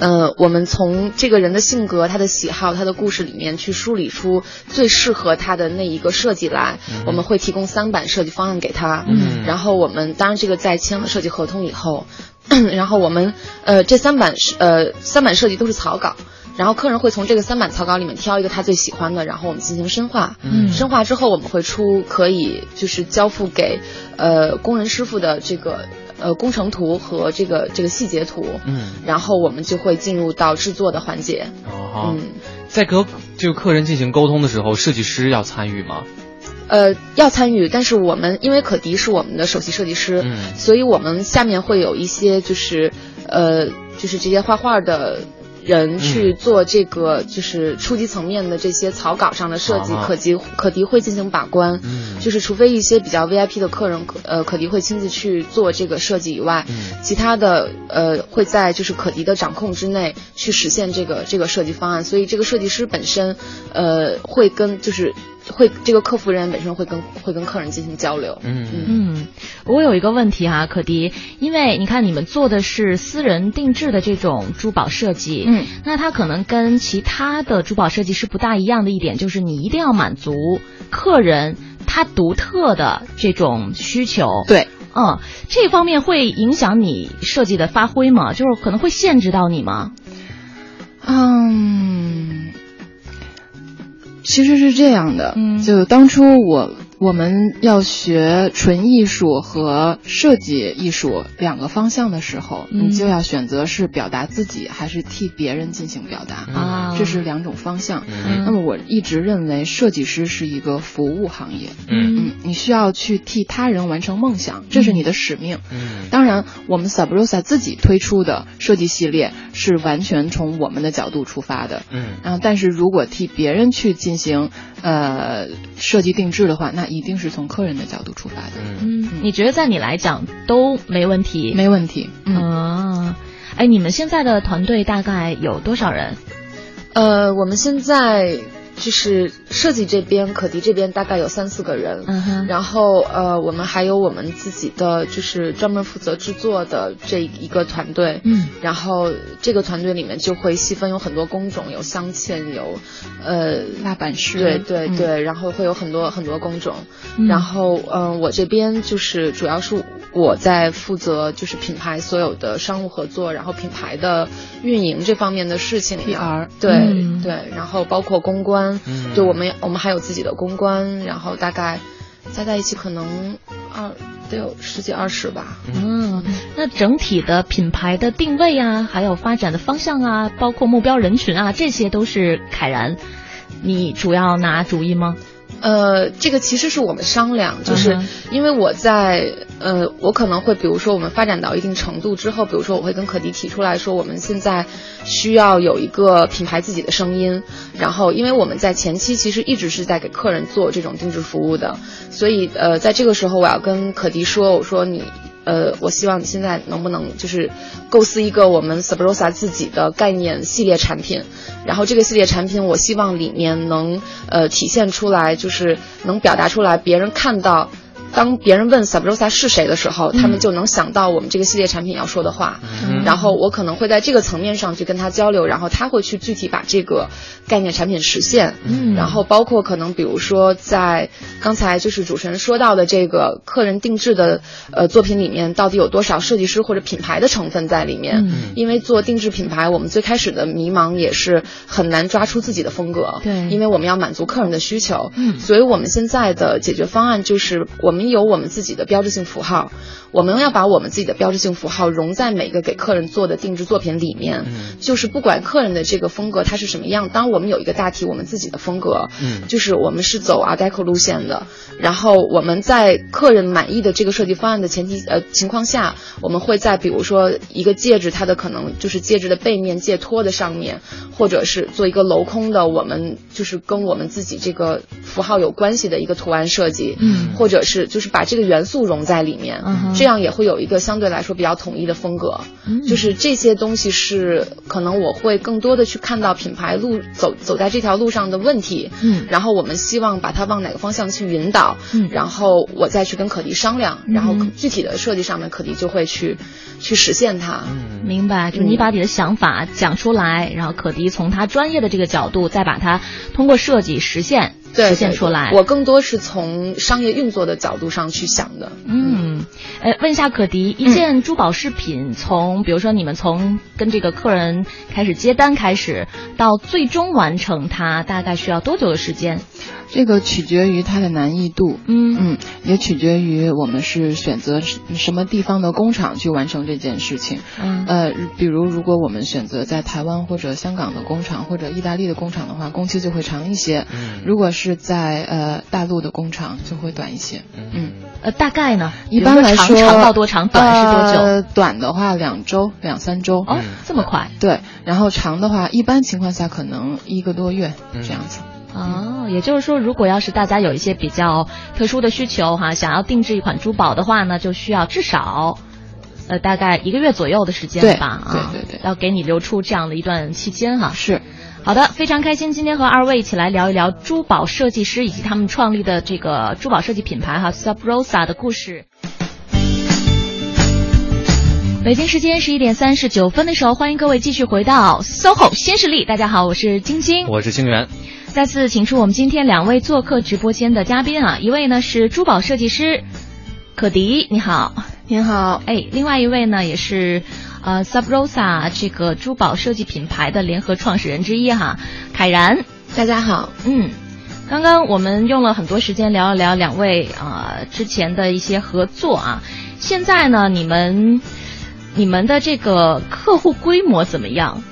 呃，我们从这个人的性格、他的喜好、他的故事里面去梳理出最适合他的那一个设计来。我们会提供三版设计方案给他。嗯，然后我们当然这个在签了设计合同以后，然后我们呃这三版是呃三版设计都是草稿，然后客人会从这个三版草稿里面挑一个他最喜欢的，然后我们进行深化。嗯，深化之后我们会出可以就是交付给呃工人师傅的这个。呃，工程图和这个这个细节图，嗯，然后我们就会进入到制作的环节。哦，嗯，在和就客人进行沟通的时候，设计师要参与吗？呃，要参与，但是我们因为可迪是我们的首席设计师，嗯，所以我们下面会有一些就是呃，就是这些画画的。人去做这个就是初级层面的这些草稿上的设计，可及可迪会进行把关，就是除非一些比较 VIP 的客人，可呃可迪会亲自去做这个设计以外，其他的呃会在就是可迪的掌控之内去实现这个这个设计方案，所以这个设计师本身呃会跟就是。会这个客服人员本身会跟会跟客人进行交流。嗯嗯，我有一个问题哈，可迪，因为你看你们做的是私人定制的这种珠宝设计，嗯，那它可能跟其他的珠宝设计师不大一样的一点就是你一定要满足客人他独特的这种需求。对，嗯，这方面会影响你设计的发挥吗？就是可能会限制到你吗？嗯。其实是这样的，嗯，就当初我。我们要学纯艺术和设计艺术两个方向的时候，你就要选择是表达自己还是替别人进行表达。啊，这是两种方向。那么我一直认为设计师是一个服务行业，嗯。嗯，你需要去替他人完成梦想，这是你的使命。嗯，当然，我们 Sabrosa 自己推出的设计系列是完全从我们的角度出发的，嗯，然后但是如果替别人去进行呃设计定制的话，那一定是从客人的角度出发的。嗯，你觉得在你来讲都没问题？没问题。嗯，哎，你们现在的团队大概有多少人？呃，我们现在。就是设计这边，可迪这边大概有三四个人，嗯哼，然后呃，我们还有我们自己的，就是专门负责制作的这一个团队，嗯，然后这个团队里面就会细分有很多工种，有镶嵌，有呃蜡板师，对对对，然后会有很多很多工种，然后嗯，我这边就是主要是我在负责就是品牌所有的商务合作，然后品牌的运营这方面的事情，PR，对对，然后包括公关。嗯，对，我们我们还有自己的公关，然后大概加在一起可能二得有十几二十吧。嗯，那整体的品牌的定位啊，还有发展的方向啊，包括目标人群啊，这些都是凯然你主要拿主意吗？呃，这个其实是我们商量，就是因为我在呃，我可能会比如说我们发展到一定程度之后，比如说我会跟可迪提出来说，我们现在需要有一个品牌自己的声音，然后因为我们在前期其实一直是在给客人做这种定制服务的，所以呃，在这个时候我要跟可迪说，我说你。呃，我希望你现在能不能就是构思一个我们 Sabrosa 自己的概念系列产品，然后这个系列产品，我希望里面能呃体现出来，就是能表达出来，别人看到当别人问 Sabrosa 是谁的时候，他们就能想到我们这个系列产品要说的话。然后我可能会在这个层面上去跟他交流，然后他会去具体把这个概念产品实现。嗯，然后包括可能比如说在刚才就是主持人说到的这个客人定制的呃作品里面，到底有多少设计师或者品牌的成分在里面？嗯，因为做定制品牌，我们最开始的迷茫也是很难抓出自己的风格。对，因为我们要满足客人的需求。嗯，所以我们现在的解决方案就是我们有我们自己的标志性符号，我们要把我们自己的标志性符号融在每个给客人做的定制作品里面。嗯，就是不管客人的这个风格它是什么样，当我们有一个大体我们自己的风格，嗯，就是我们是走 Art Deco 路线的，然后我们在客人满意的这个设计方案的前提呃情况下，我们会在比如说一个戒指它的可能就是戒指的背面戒托的上面，或者是做一个镂空的，我们就是跟我们自己这个符号有关系的一个图案设计，嗯，或者是就是把这个元素融在里面，嗯，这样也会有一个相对来说比较统一的风格，嗯，就是这些东西是可能我会更多的去看到品牌路走走在这条路上的问题，嗯，然后我们希望把它往哪个方向去引导，嗯，然后我再去跟可迪商量，然后具体的设计上面可迪就会去去实现它，嗯，明白，就是你把你的想法讲出来，然后可迪从他专业的这个角度再把它通过设计实现。实现出来，我更多是从商业运作的角度上去想的。嗯，呃，问一下可迪，一件珠宝饰品从，比如说你们从跟这个客人开始接单开始，到最终完成它，大概需要多久的时间？这个取决于它的难易度，嗯嗯，也取决于我们是选择什么地方的工厂去完成这件事情。嗯，呃，比如如果我们选择在台湾或者香港的工厂或者意大利的工厂的话，工期就会长一些。嗯，如果是在呃大陆的工厂就会短一些。嗯，呃，大概呢？一般来说，长到多长？短是多久？呃，短的话两周两三周。哦，这么快？对，然后长的话，一般情况下可能一个多月这样子。哦，也就是说，如果要是大家有一些比较特殊的需求哈，想要定制一款珠宝的话呢，就需要至少，呃，大概一个月左右的时间吧。啊，对对对，要给你留出这样的一段期间哈。是，好的，非常开心，今天和二位一起来聊一聊珠宝设计师以及他们创立的这个珠宝设计品牌哈 Sub Rosa 的故事。北京时间十一点三十九分的时候，欢迎各位继续回到 SOHO 新势力。大家好，我是晶晶，我是清源。再次请出我们今天两位做客直播间的嘉宾啊，一位呢是珠宝设计师可迪，你好，您好，哎，另外一位呢也是呃 Sub Rosa 这个珠宝设计品牌的联合创始人之一哈，凯然，大家好，嗯，刚刚我们用了很多时间聊一聊两位啊、呃、之前的一些合作啊，现在呢你们你们的这个客户规模怎么样？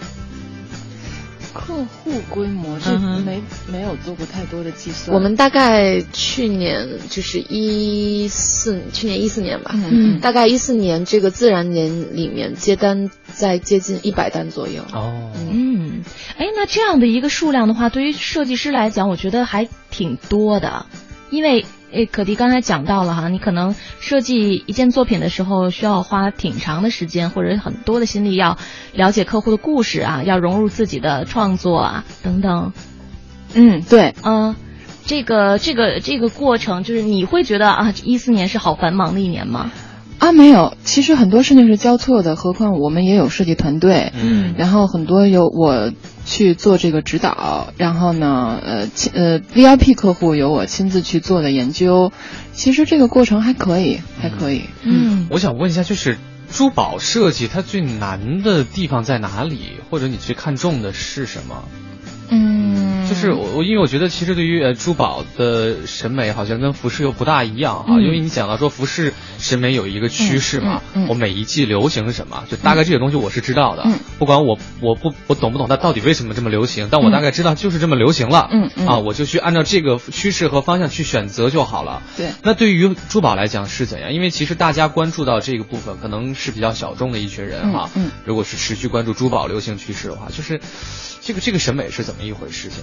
客户规模是没、嗯、没有做过太多的计算。我们大概去年就是一四，去年一四年吧，嗯，大概一四年这个自然年里面接单在接近一百单左右。哦，嗯，哎，那这样的一个数量的话，对于设计师来讲，我觉得还挺多的，因为。诶，可迪刚才讲到了哈，你可能设计一件作品的时候，需要花挺长的时间或者很多的心力，要了解客户的故事啊，要融入自己的创作啊等等。嗯，对，嗯，这个这个这个过程，就是你会觉得啊，一四年是好繁忙的一年吗？啊，没有，其实很多事情是交错的，何况我们也有设计团队，嗯，然后很多有我去做这个指导，然后呢，呃，呃，VIP 客户有我亲自去做的研究，其实这个过程还可以，还可以，嗯，我想问一下，就是珠宝设计它最难的地方在哪里，或者你最看重的是什么？嗯，就是我我因为我觉得其实对于呃珠宝的审美好像跟服饰又不大一样哈，嗯、因为你讲到说服饰审美有一个趋势嘛，嗯嗯嗯、我每一季流行什么，就大概这些东西我是知道的，嗯、不管我我不我懂不懂它到底为什么这么流行，但我大概知道就是这么流行了，嗯嗯。啊，我就去按照这个趋势和方向去选择就好了。对，那对于珠宝来讲是怎样？因为其实大家关注到这个部分可能是比较小众的一群人哈，嗯，如果是持续关注珠宝流行趋势的话，就是这个这个审美是怎么一回事？情？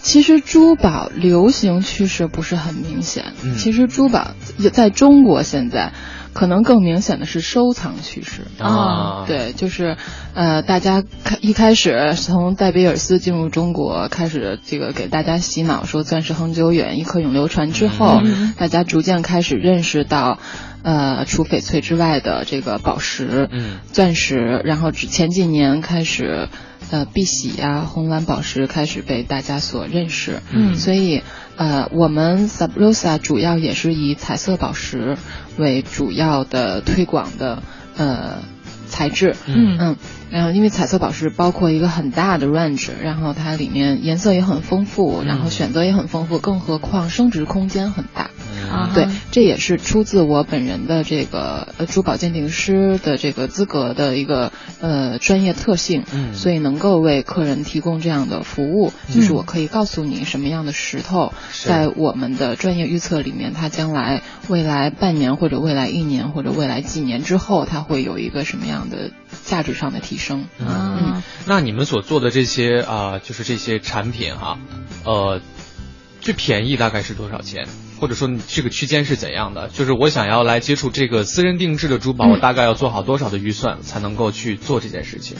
其实珠宝流行趋势不是很明显。嗯、其实珠宝在中国现在可能更明显的是收藏趋势啊。对，就是呃，大家开一开始从戴比尔斯进入中国开始，这个给大家洗脑说钻石恒久远，一颗永流传之后，大家逐渐开始认识到。呃，除翡翠之外的这个宝石、嗯，钻石，然后前几年开始，呃，碧玺呀、红蓝宝石开始被大家所认识，嗯，所以呃，我们 Sub Rosa 主要也是以彩色宝石为主要的推广的呃材质，嗯嗯，然后因为彩色宝石包括一个很大的 range，然后它里面颜色也很丰富，然后选择也很丰富，更何况升值空间很大。啊，对，这也是出自我本人的这个呃珠宝鉴定师的这个资格的一个呃专业特性，嗯，所以能够为客人提供这样的服务，就是我可以告诉你什么样的石头，在我们的专业预测里面，它将来未来半年或者未来一年或者未来几年之后，它会有一个什么样的价值上的提升。嗯，那你们所做的这些啊，就是这些产品哈，呃，最便宜大概是多少钱？或者说你这个区间是怎样的？就是我想要来接触这个私人定制的珠宝，我大概要做好多少的预算才能够去做这件事情？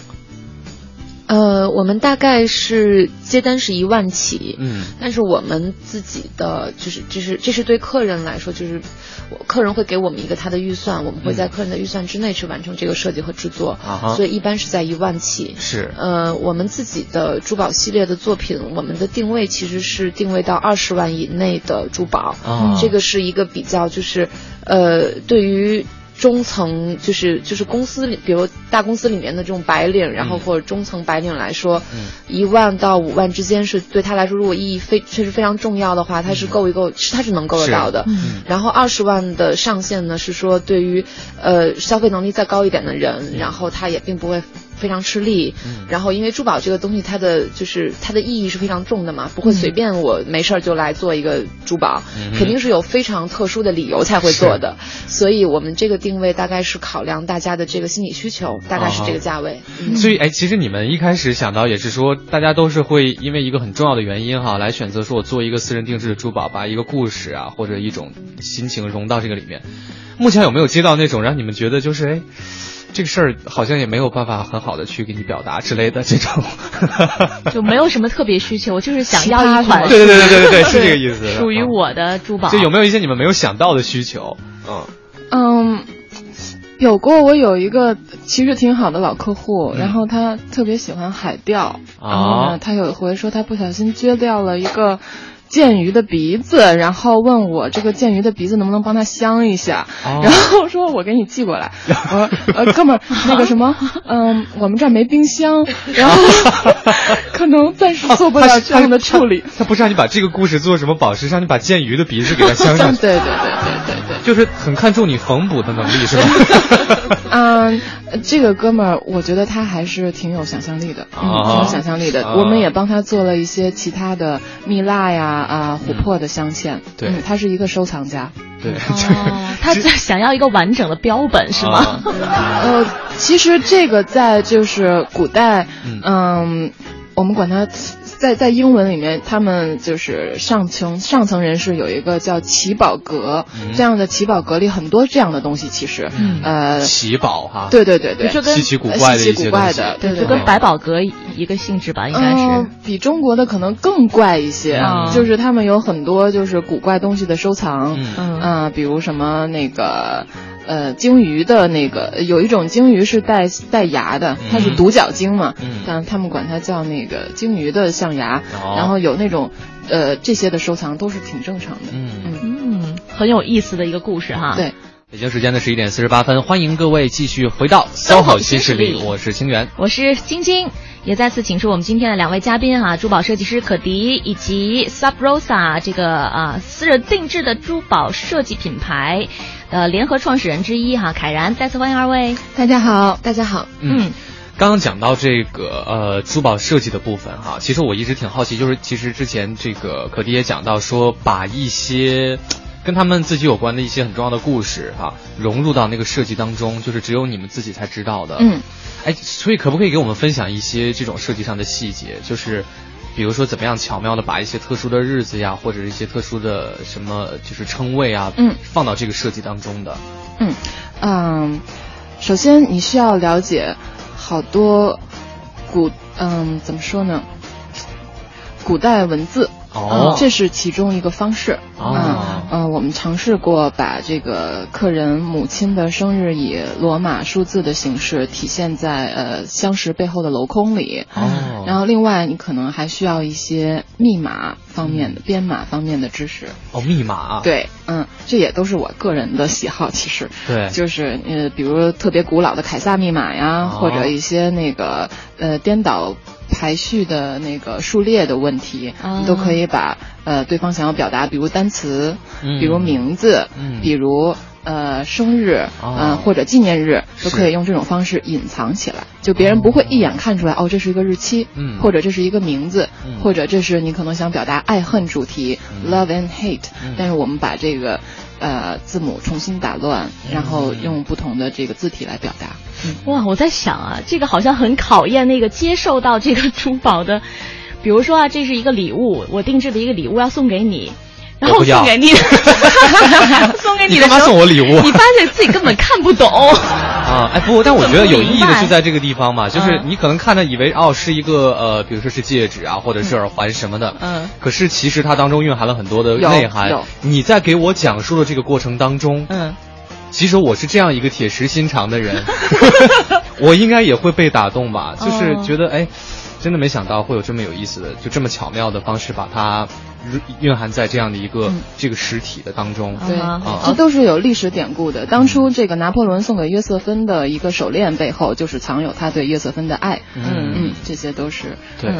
呃，我们大概是接单是一万起，嗯，但是我们自己的就是就是这是对客人来说，就是客人会给我们一个他的预算，我们会在客人的预算之内去完成这个设计和制作，啊所以一般是在一万起。是，呃，我们自己的珠宝系列的作品，我们的定位其实是定位到二十万以内的珠宝，啊这个是一个比较就是呃对于。中层就是就是公司里，比如大公司里面的这种白领，然后或者中层白领来说，一万到五万之间是对他来说，如果意义非确实非常重要的话，他是够一够，是他是能够得到的。然后二十万的上限呢，是说对于呃消费能力再高一点的人，然后他也并不会。非常吃力，然后因为珠宝这个东西，它的就是它的意义是非常重的嘛，不会随便我没事儿就来做一个珠宝，肯定是有非常特殊的理由才会做的，所以我们这个定位大概是考量大家的这个心理需求，大概是这个价位。所以哎，其实你们一开始想到也是说，大家都是会因为一个很重要的原因哈，来选择说我做一个私人定制的珠宝，把一个故事啊或者一种心情融到这个里面。目前有没有接到那种让你们觉得就是哎？这个事儿好像也没有办法很好的去给你表达之类的这种，就没有什么特别需求，就是想要一款，对对对对对对，是这个意思，属于我的珠宝。就有没有一些你们没有想到的需求？嗯嗯，有过，我有一个其实挺好的老客户，然后他特别喜欢海钓，然后呢，他有一回说他不小心撅掉了一个。剑鱼的鼻子，然后问我这个剑鱼的鼻子能不能帮他镶一下，然后说我给你寄过来。我说呃哥们儿那个什么，嗯，我们这儿没冰箱，然后 可能暂时做不了这样的处理。他不是让你把这个故事做什么宝石，让你把剑鱼的鼻子给他镶上。对对对对对对，就是很看重你缝补的能力，是吧？嗯，这个哥们儿，我觉得他还是挺有想象力的，挺有想象力的。我们也帮他做了一些其他的蜜蜡呀。啊，琥珀的镶嵌，对，他是一个收藏家，对，他想要一个完整的标本是吗？呃，其实这个在就是古代，嗯，我们管它。在在英文里面，他们就是上层上层人士有一个叫奇宝阁，这样的奇宝阁里很多这样的东西，其实，呃，奇宝哈，对对对对，稀奇古怪的稀奇古怪的，对，就跟百宝阁一个性质吧，应该是。比中国的可能更怪一些，就是他们有很多就是古怪东西的收藏，嗯，比如什么那个。呃，鲸鱼的那个有一种鲸鱼是带带牙的，它是独角鲸嘛，但他们管它叫那个鲸鱼的象牙。然后有那种，呃，这些的收藏都是挺正常的。嗯嗯，很有意思的一个故事哈。对，北京时间的十一点四十八分，欢迎各位继续回到 SOHO 新势力，我是清源，我是晶晶，也再次请出我们今天的两位嘉宾哈，珠宝设计师可迪以及 Sub Rosa 这个啊私人定制的珠宝设计品牌。呃，联合创始人之一哈，凯然，再次欢迎二位。大家好，大家好。嗯，刚刚讲到这个呃珠宝设计的部分哈，其实我一直挺好奇，就是其实之前这个可迪也讲到说，把一些跟他们自己有关的一些很重要的故事哈，融入到那个设计当中，就是只有你们自己才知道的。嗯，哎，所以可不可以给我们分享一些这种设计上的细节？就是。比如说怎么样巧妙的把一些特殊的日子呀，或者一些特殊的什么就是称谓啊，嗯，放到这个设计当中的。嗯嗯，首先你需要了解好多古嗯怎么说呢？古代文字。哦，这是其中一个方式。哦，嗯，我们尝试过把这个客人母亲的生日以罗马数字的形式体现在呃相识背后的镂空里。哦，然后另外你可能还需要一些密码方面的、编码方面的知识。哦，密码。对，嗯，这也都是我个人的喜好，其实。对。就是呃，比如特别古老的凯撒密码呀，或者一些那个呃颠倒。排序的那个数列的问题，你都可以把呃对方想要表达，比如单词，比如名字，比如呃生日，嗯或者纪念日，都可以用这种方式隐藏起来，就别人不会一眼看出来哦，这是一个日期，或者这是一个名字，或者这是你可能想表达爱恨主题，love and hate，但是我们把这个呃字母重新打乱，然后用不同的这个字体来表达。哇，我在想啊，这个好像很考验那个接受到这个珠宝的，比如说啊，这是一个礼物，我定制的一个礼物要送给你，然后送给你，送给你的时候，送我礼物，你发现自己根本看不懂 啊！哎，不过但我觉得有意义的就在这个地方嘛，就是你可能看着以为哦是一个呃，比如说是戒指啊，或者是耳环什么的，嗯，可是其实它当中蕴含了很多的内涵。你在给我讲述的这个过程当中，嗯。其实我是这样一个铁石心肠的人，我应该也会被打动吧？就是觉得哎，真的没想到会有这么有意思的，就这么巧妙的方式把它蕴含在这样的一个这个实体的当中。对，这都是有历史典故的。当初这个拿破仑送给约瑟芬的一个手链背后，就是藏有他对约瑟芬的爱。嗯嗯，这些都是对，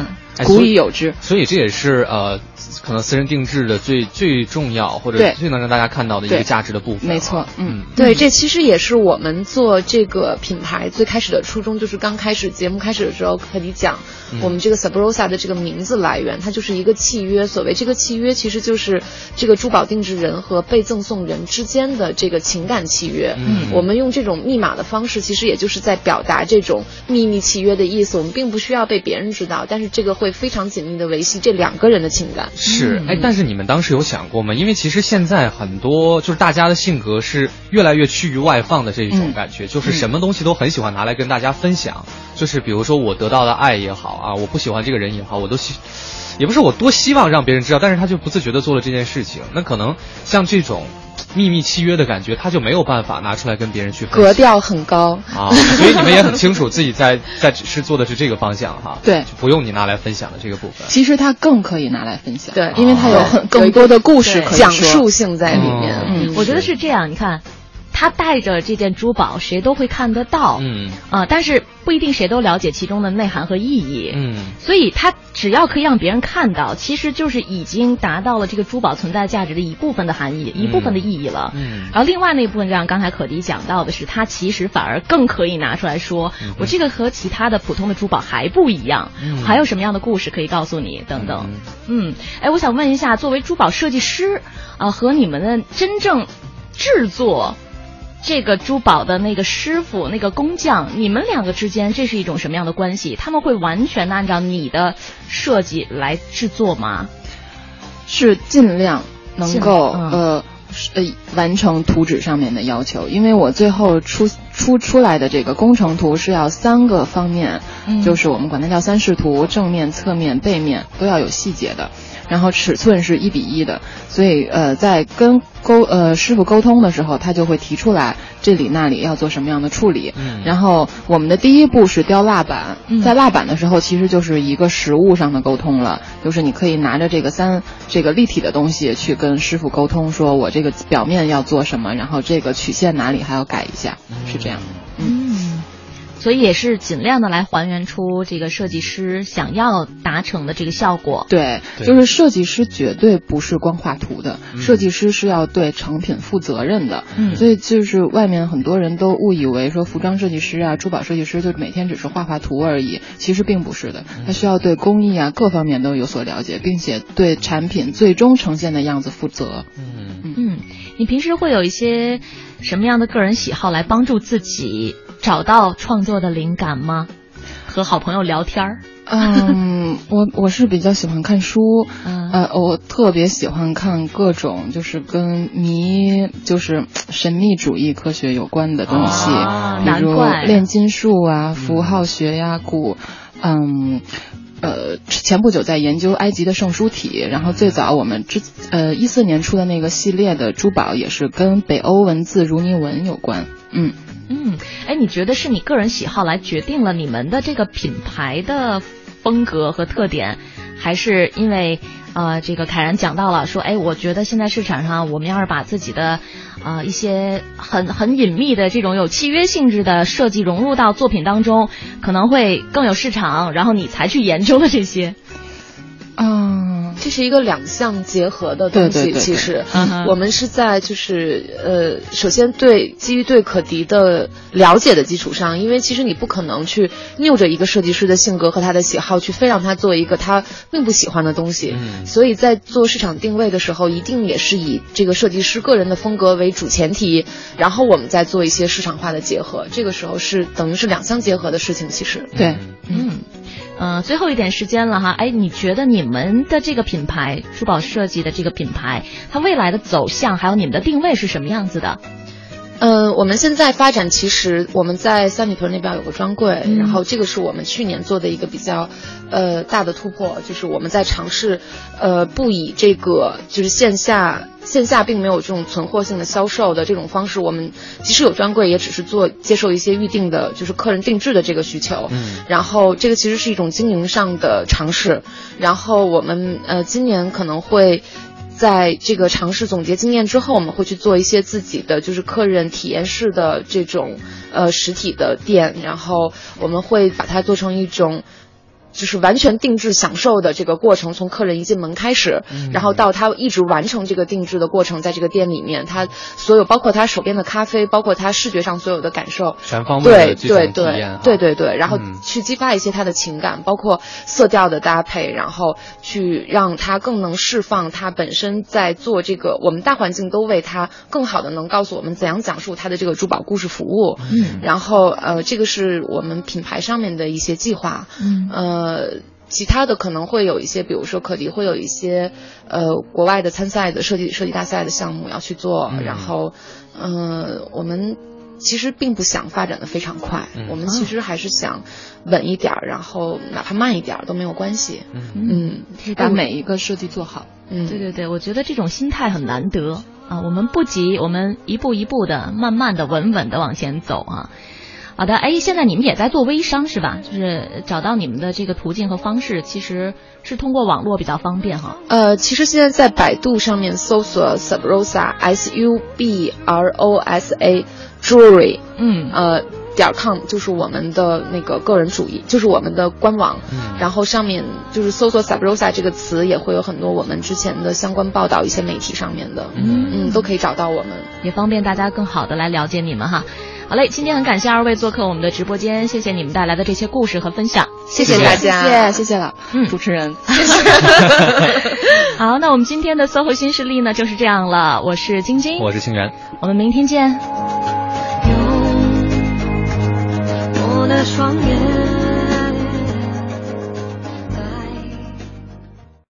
古已有之。所以这也是呃。可能私人定制的最最重要或者最能让大家看到的一个价值的部分，没错，嗯，对，这其实也是我们做这个品牌最开始的初衷，就是刚开始节目开始的时候和你讲，我们这个 Sabrosa 的这个名字来源，它就是一个契约。所谓这个契约，其实就是这个珠宝定制人和被赠送人之间的这个情感契约。嗯，我们用这种密码的方式，其实也就是在表达这种秘密契约的意思。我们并不需要被别人知道，但是这个会非常紧密的维系这两个人的情感。是，哎，但是你们当时有想过吗？因为其实现在很多就是大家的性格是越来越趋于外放的这一种感觉，就是什么东西都很喜欢拿来跟大家分享。就是比如说我得到的爱也好啊，我不喜欢这个人也好，我都希，也不是我多希望让别人知道，但是他就不自觉的做了这件事情。那可能像这种。秘密契约的感觉，他就没有办法拿出来跟别人去。格调很高啊，所以你们也很清楚自己在在是做的是这个方向哈。对，就不用你拿来分享的这个部分。其实他更可以拿来分享，对，因为他有很更多的故事讲述性在里面。嗯，我觉得是这样，你看。他带着这件珠宝，谁都会看得到，嗯。啊，但是不一定谁都了解其中的内涵和意义，嗯，所以他只要可以让别人看到，其实就是已经达到了这个珠宝存在价值的一部分的含义，一部分的意义了，嗯，然后另外那一部分，就像刚才可迪讲到的是，它其实反而更可以拿出来说，我这个和其他的普通的珠宝还不一样，还有什么样的故事可以告诉你？等等，嗯，哎，我想问一下，作为珠宝设计师啊，和你们的真正制作。这个珠宝的那个师傅、那个工匠，你们两个之间这是一种什么样的关系？他们会完全的按照你的设计来制作吗？是尽量能够呃呃完成图纸上面的要求，因为我最后出出出来的这个工程图是要三个方面，就是我们管它叫三视图，正面、侧面、背面都要有细节的。然后尺寸是一比一的，所以呃，在跟沟呃师傅沟通的时候，他就会提出来这里那里要做什么样的处理。嗯。然后我们的第一步是雕蜡板，在蜡板的时候，其实就是一个实物上的沟通了，就是你可以拿着这个三这个立体的东西去跟师傅沟通，说我这个表面要做什么，然后这个曲线哪里还要改一下，是这样。嗯。所以也是尽量的来还原出这个设计师想要达成的这个效果。对，就是设计师绝对不是光画图的，设计师是要对成品负责任的。嗯，所以就是外面很多人都误以为说服装设计师啊、珠宝设计师就每天只是画画图而已，其实并不是的，他需要对工艺啊各方面都有所了解，并且对产品最终呈现的样子负责。嗯嗯，你平时会有一些什么样的个人喜好来帮助自己？找到创作的灵感吗？和好朋友聊天儿？嗯，嗯，我我是比较喜欢看书，嗯呃，我特别喜欢看各种就是跟迷就是神秘主义科学有关的东西，啊比如炼金术啊、符号学呀、古，嗯。呃，前不久在研究埃及的圣书体，然后最早我们之呃一四年出的那个系列的珠宝也是跟北欧文字如尼文有关，嗯。嗯，哎，你觉得是你个人喜好来决定了你们的这个品牌的风格和特点，还是因为呃，这个凯然讲到了说，哎，我觉得现在市场上我们要是把自己的呃一些 很很隐秘的这种有契约性质的设计融入到作品当中，可能会更有市场，然后你才去研究的这些。嗯，这是一个两项结合的东西。对对对对其实嗯我们是在就是呃，首先对基于对可迪的了解的基础上，因为其实你不可能去拗着一个设计师的性格和他的喜好去非让他做一个他并不喜欢的东西。嗯所以在做市场定位的时候，一定也是以这个设计师个人的风格为主前提，然后我们再做一些市场化的结合。这个时候是等于是两相结合的事情。其实，对，嗯，嗯，最后一点时间了哈，哎，你觉得你们的这个品牌珠宝设计的这个品牌，它未来的走向还有你们的定位是什么样子的？嗯，我们现在发展其实我们在三里屯那边有个专柜，嗯然后这个是我们去年做的一个比较呃大的突破，就是我们在尝试呃不以这个就是线下线下并没有这种存货性的销售的这种方式，我们即使有专柜，也只是做接受一些预定的，就是客人定制的这个需求。嗯然后这个其实是一种经营上的尝试，然后我们呃今年可能会。在这个尝试总结经验之后，我们会去做一些自己的就是客人体验式的这种呃实体的店，然后我们会把它做成一种。就是完全定制享受的这个过程，从客人一进门开始，然后到他一直完成这个定制的过程，在这个店里面，他所有包括他手边的咖啡，包括他视觉上所有的感受，全方位对的这对对种体验哈对对对，然后嗯去激发一些他的情感，包括色调的搭配，然后去让他更能释放他本身在做这个，我们大环境都为他更好的能告诉我们怎样讲述他的这个珠宝故事服务。嗯然后呃，这个是我们品牌上面的一些计划。嗯呃。其他的可能会有一些，比如说可迪会有一些，呃，国外的参赛的设计设计大赛的项目要去做，嗯然后，呃，我们其实并不想发展的非常快，嗯我们其实还是想稳一点儿，然后哪怕慢一点儿都没有关系。嗯嗯是把每一个设计做好。嗯，对对对，我觉得这种心态很难得啊。我们不急，我们一步一步的、慢慢的、稳稳的往前走啊。好的，哎，现在你们也在做微商是吧？就是找到你们的这个途径和方式，其实是通过网络比较方便哈。呃，其实现在在百度上面搜索 Subrosa S U B R O S A Jewelry，嗯呃点 com 就是我们的那个个人主义，就是我们的官网。嗯然后上面就是搜索 Sabrosa 这个词，也会有很多我们之前的相关报道，一些媒体上面的，嗯嗯，都可以找到我们。也方便大家更好的来了解你们哈。好嘞，今天很感谢二位做客我们的直播间，谢谢你们带来的这些故事和分享，谢谢大家，谢谢谢谢了，嗯主持人。好，那我们今天的 SOHO 新势力呢就是这样了，我是晶晶，我是清源。我们明天见。我的双眼。